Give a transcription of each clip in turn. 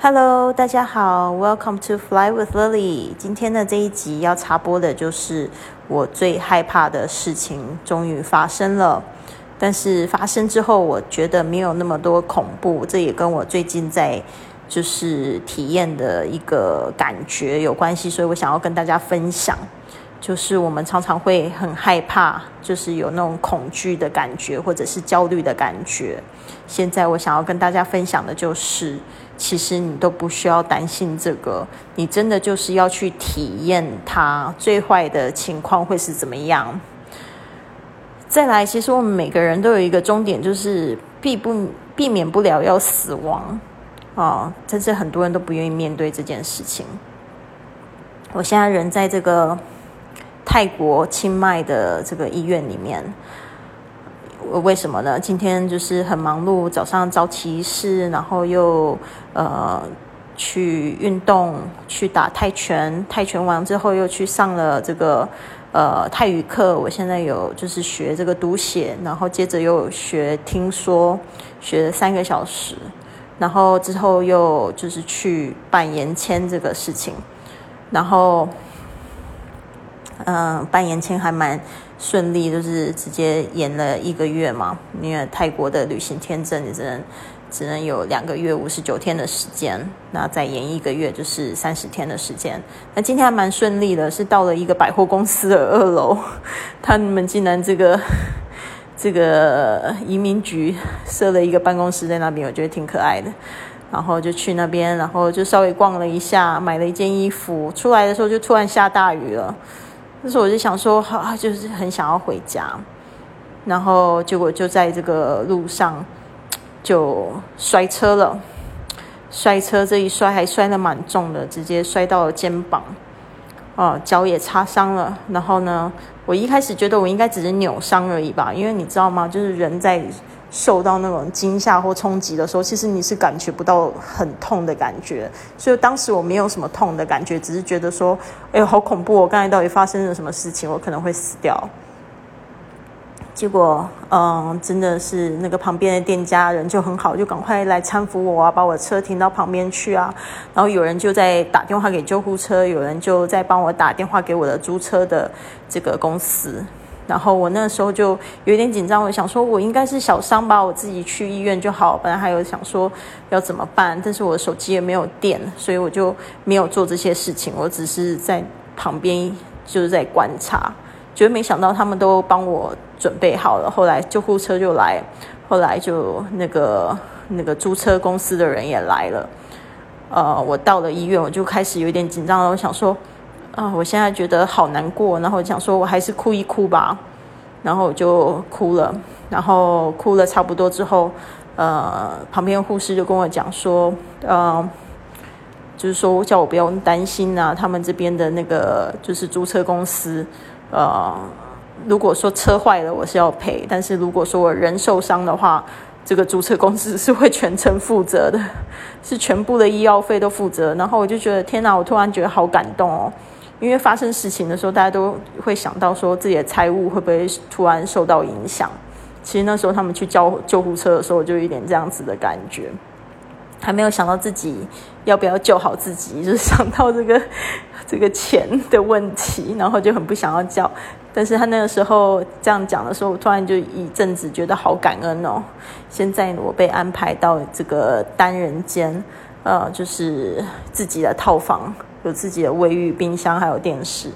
Hello，大家好，Welcome to Fly with Lily。今天的这一集要插播的就是我最害怕的事情终于发生了，但是发生之后，我觉得没有那么多恐怖，这也跟我最近在就是体验的一个感觉有关系，所以我想要跟大家分享。就是我们常常会很害怕，就是有那种恐惧的感觉，或者是焦虑的感觉。现在我想要跟大家分享的就是，其实你都不需要担心这个，你真的就是要去体验它最坏的情况会是怎么样。再来，其实我们每个人都有一个终点，就是避不避免不了要死亡啊，但是很多人都不愿意面对这件事情。我现在人在这个。泰国清迈的这个医院里面，为什么呢？今天就是很忙碌，早上早起仪式，然后又呃去运动，去打泰拳，泰拳完之后又去上了这个呃泰语课。我现在有就是学这个读写，然后接着又学听说，学了三个小时，然后之后又就是去办延签这个事情，然后。嗯，办延签还蛮顺利，就是直接延了一个月嘛。因为泰国的旅行签证你只能只能有两个月五十九天的时间，那再延一个月就是三十天的时间。那今天还蛮顺利的，是到了一个百货公司的二楼，他们竟然这个这个移民局设了一个办公室在那边，我觉得挺可爱的。然后就去那边，然后就稍微逛了一下，买了一件衣服。出来的时候就突然下大雨了。那时候我就想说，好，就是很想要回家，然后结果就在这个路上就摔车了，摔车这一摔还摔得蛮重的，直接摔到了肩膀，哦，脚也擦伤了。然后呢，我一开始觉得我应该只是扭伤而已吧，因为你知道吗？就是人在。受到那种惊吓或冲击的时候，其实你是感觉不到很痛的感觉，所以当时我没有什么痛的感觉，只是觉得说，哎呦，好恐怖！我刚才到底发生了什么事情？我可能会死掉。结果，嗯，真的是那个旁边的店家人就很好，就赶快来搀扶我啊，把我车停到旁边去啊。然后有人就在打电话给救护车，有人就在帮我打电话给我的租车的这个公司。然后我那时候就有点紧张，我想说，我应该是小伤吧，我自己去医院就好。本来还有想说要怎么办，但是我手机也没有电，所以我就没有做这些事情。我只是在旁边就是在观察，觉得没想到他们都帮我准备好了。后来救护车就来，后来就那个那个租车公司的人也来了。呃，我到了医院，我就开始有点紧张了，我想说。啊，我现在觉得好难过，然后想说我还是哭一哭吧，然后我就哭了，然后哭了差不多之后，呃，旁边护士就跟我讲说，呃，就是说叫我不用担心啊，他们这边的那个就是租车公司，呃，如果说车坏了我是要赔，但是如果说我人受伤的话，这个租车公司是会全程负责的，是全部的医药费都负责，然后我就觉得天哪，我突然觉得好感动哦。因为发生事情的时候，大家都会想到说自己的财务会不会突然受到影响。其实那时候他们去叫救护车的时候，就有点这样子的感觉，还没有想到自己要不要救好自己，就是想到这个 这个钱的问题，然后就很不想要叫。但是他那个时候这样讲的时候，我突然就一阵子觉得好感恩哦。现在我被安排到这个单人间，呃，就是自己的套房。有自己的卫浴、冰箱，还有电视，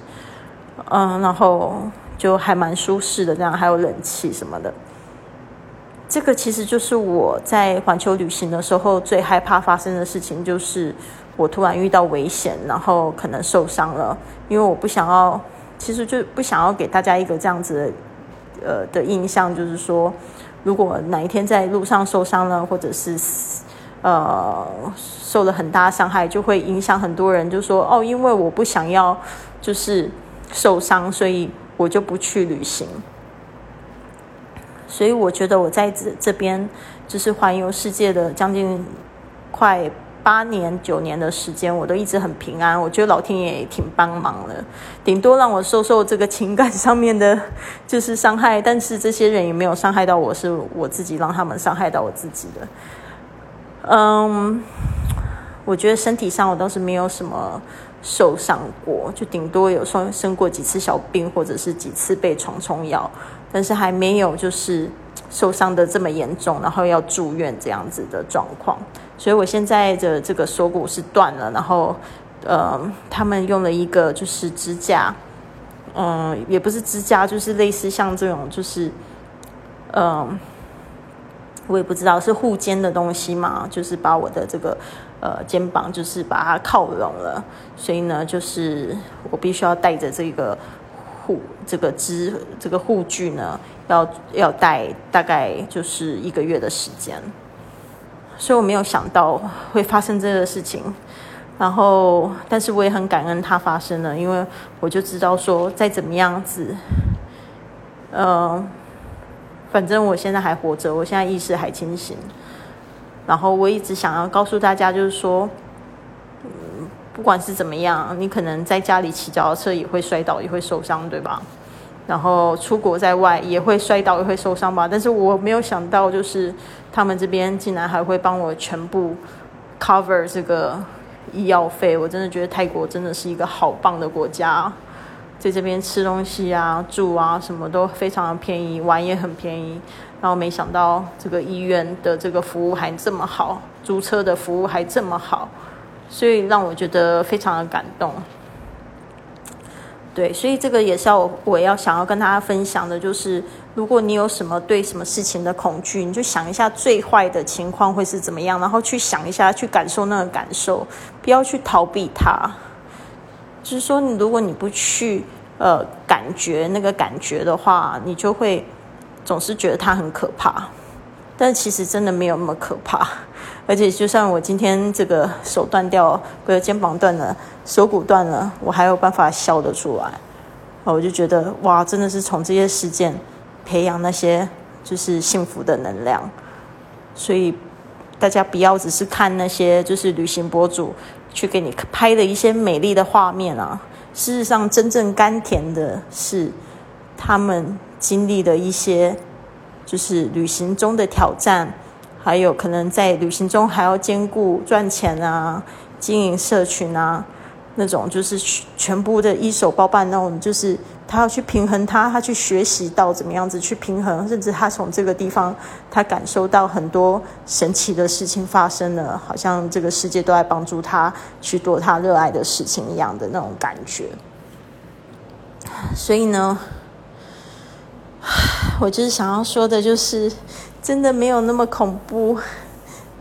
嗯，然后就还蛮舒适的，这样还有冷气什么的。这个其实就是我在环球旅行的时候最害怕发生的事情，就是我突然遇到危险，然后可能受伤了。因为我不想要，其实就不想要给大家一个这样子的呃的印象，就是说，如果哪一天在路上受伤了，或者是。呃，受了很大伤害，就会影响很多人。就说哦，因为我不想要就是受伤，所以我就不去旅行。所以我觉得我在这这边就是环游世界的将近快八年九年的时间，我都一直很平安。我觉得老天爷也挺帮忙的，顶多让我受受这个情感上面的，就是伤害。但是这些人也没有伤害到我，是我自己让他们伤害到我自己的。嗯，我觉得身体上我倒是没有什么受伤过，就顶多有生生过几次小病，或者是几次被虫虫咬，但是还没有就是受伤的这么严重，然后要住院这样子的状况。所以我现在的这个锁骨是断了，然后呃，他们用了一个就是支架，嗯，也不是支架，就是类似像这种就是嗯。我也不知道是护肩的东西嘛，就是把我的这个呃肩膀就是把它靠拢了，所以呢，就是我必须要带着这个护这个支这个护具呢，要要带大概就是一个月的时间，所以我没有想到会发生这个事情，然后但是我也很感恩它发生了，因为我就知道说再怎么样子，嗯。反正我现在还活着，我现在意识还清醒。然后我一直想要告诉大家，就是说，嗯，不管是怎么样，你可能在家里骑脚踏车也会摔倒，也会受伤，对吧？然后出国在外也会摔倒，也会受伤吧。但是我没有想到，就是他们这边竟然还会帮我全部 cover 这个医药费。我真的觉得泰国真的是一个好棒的国家。在这边吃东西啊、住啊，什么都非常的便宜，玩也很便宜。然后没想到这个医院的这个服务还这么好，租车的服务还这么好，所以让我觉得非常的感动。对，所以这个也是要我要想要跟大家分享的，就是如果你有什么对什么事情的恐惧，你就想一下最坏的情况会是怎么样，然后去想一下，去感受那个感受，不要去逃避它。就是说，如果你不去呃感觉那个感觉的话，你就会总是觉得它很可怕。但其实真的没有那么可怕。而且，就算我今天这个手断掉，或者肩膀断了，手骨断了，我还有办法笑得出来。我就觉得哇，真的是从这些事件培养那些就是幸福的能量。所以大家不要只是看那些就是旅行博主。去给你拍的一些美丽的画面啊，事实上真正甘甜的是他们经历的一些，就是旅行中的挑战，还有可能在旅行中还要兼顾赚钱啊、经营社群啊，那种就是全部的一手包办那种，就是。他要去平衡他，他去学习到怎么样子去平衡，甚至他从这个地方，他感受到很多神奇的事情发生了，好像这个世界都在帮助他去做他热爱的事情一样的那种感觉。所以呢，我就是想要说的，就是真的没有那么恐怖。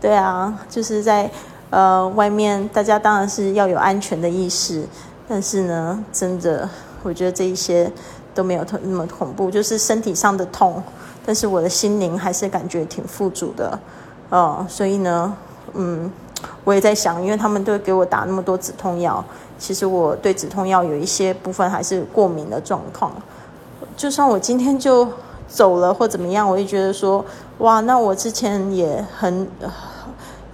对啊，就是在呃外面，大家当然是要有安全的意识，但是呢，真的。我觉得这一些都没有那么恐怖，就是身体上的痛，但是我的心灵还是感觉挺富足的，哦，所以呢，嗯，我也在想，因为他们都给我打那么多止痛药，其实我对止痛药有一些部分还是过敏的状况，就算我今天就走了或怎么样，我也觉得说，哇，那我之前也很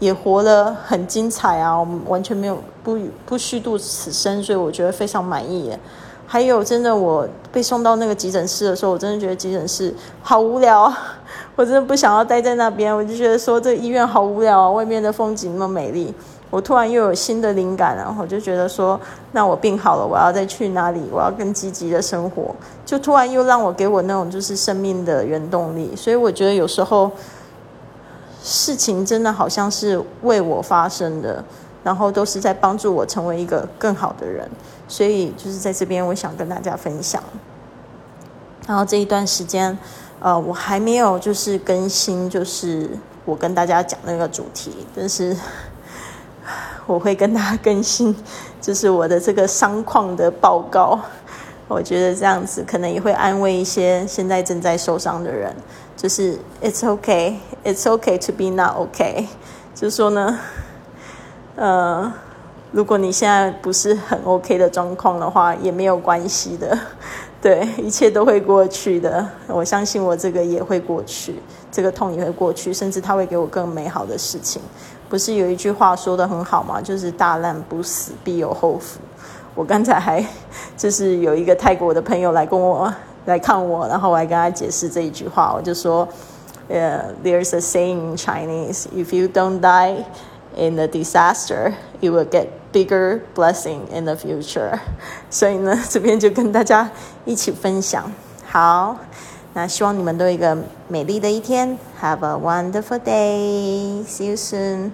也活得很精彩啊，我们完全没有不不虚度此生，所以我觉得非常满意。还有，真的，我被送到那个急诊室的时候，我真的觉得急诊室好无聊啊！我真的不想要待在那边，我就觉得说这医院好无聊啊，外面的风景那么美丽。我突然又有新的灵感了，我就觉得说，那我病好了，我要再去哪里？我要更积极的生活，就突然又让我给我那种就是生命的原动力。所以我觉得有时候事情真的好像是为我发生的。然后都是在帮助我成为一个更好的人，所以就是在这边，我想跟大家分享。然后这一段时间，呃，我还没有就是更新，就是我跟大家讲那个主题，但是 我会跟大家更新，就是我的这个伤况的报告。我觉得这样子可能也会安慰一些现在正在受伤的人，就是 It's okay, It's okay to be not okay，就是说呢。呃，如果你现在不是很 OK 的状况的话，也没有关系的，对，一切都会过去的。我相信我这个也会过去，这个痛也会过去，甚至他会给我更美好的事情。不是有一句话说的很好吗？就是大难不死，必有后福。我刚才还 就是有一个泰国的朋友来跟我来看我，然后我还跟他解释这一句话，我就说，呃，There's a saying in Chinese, if you don't die. in the disaster, you will get bigger blessing in the future. 所以呢，这边就跟大家一起分享。好，那希望你们都有一个美丽的一天。Have a wonderful day. See you soon.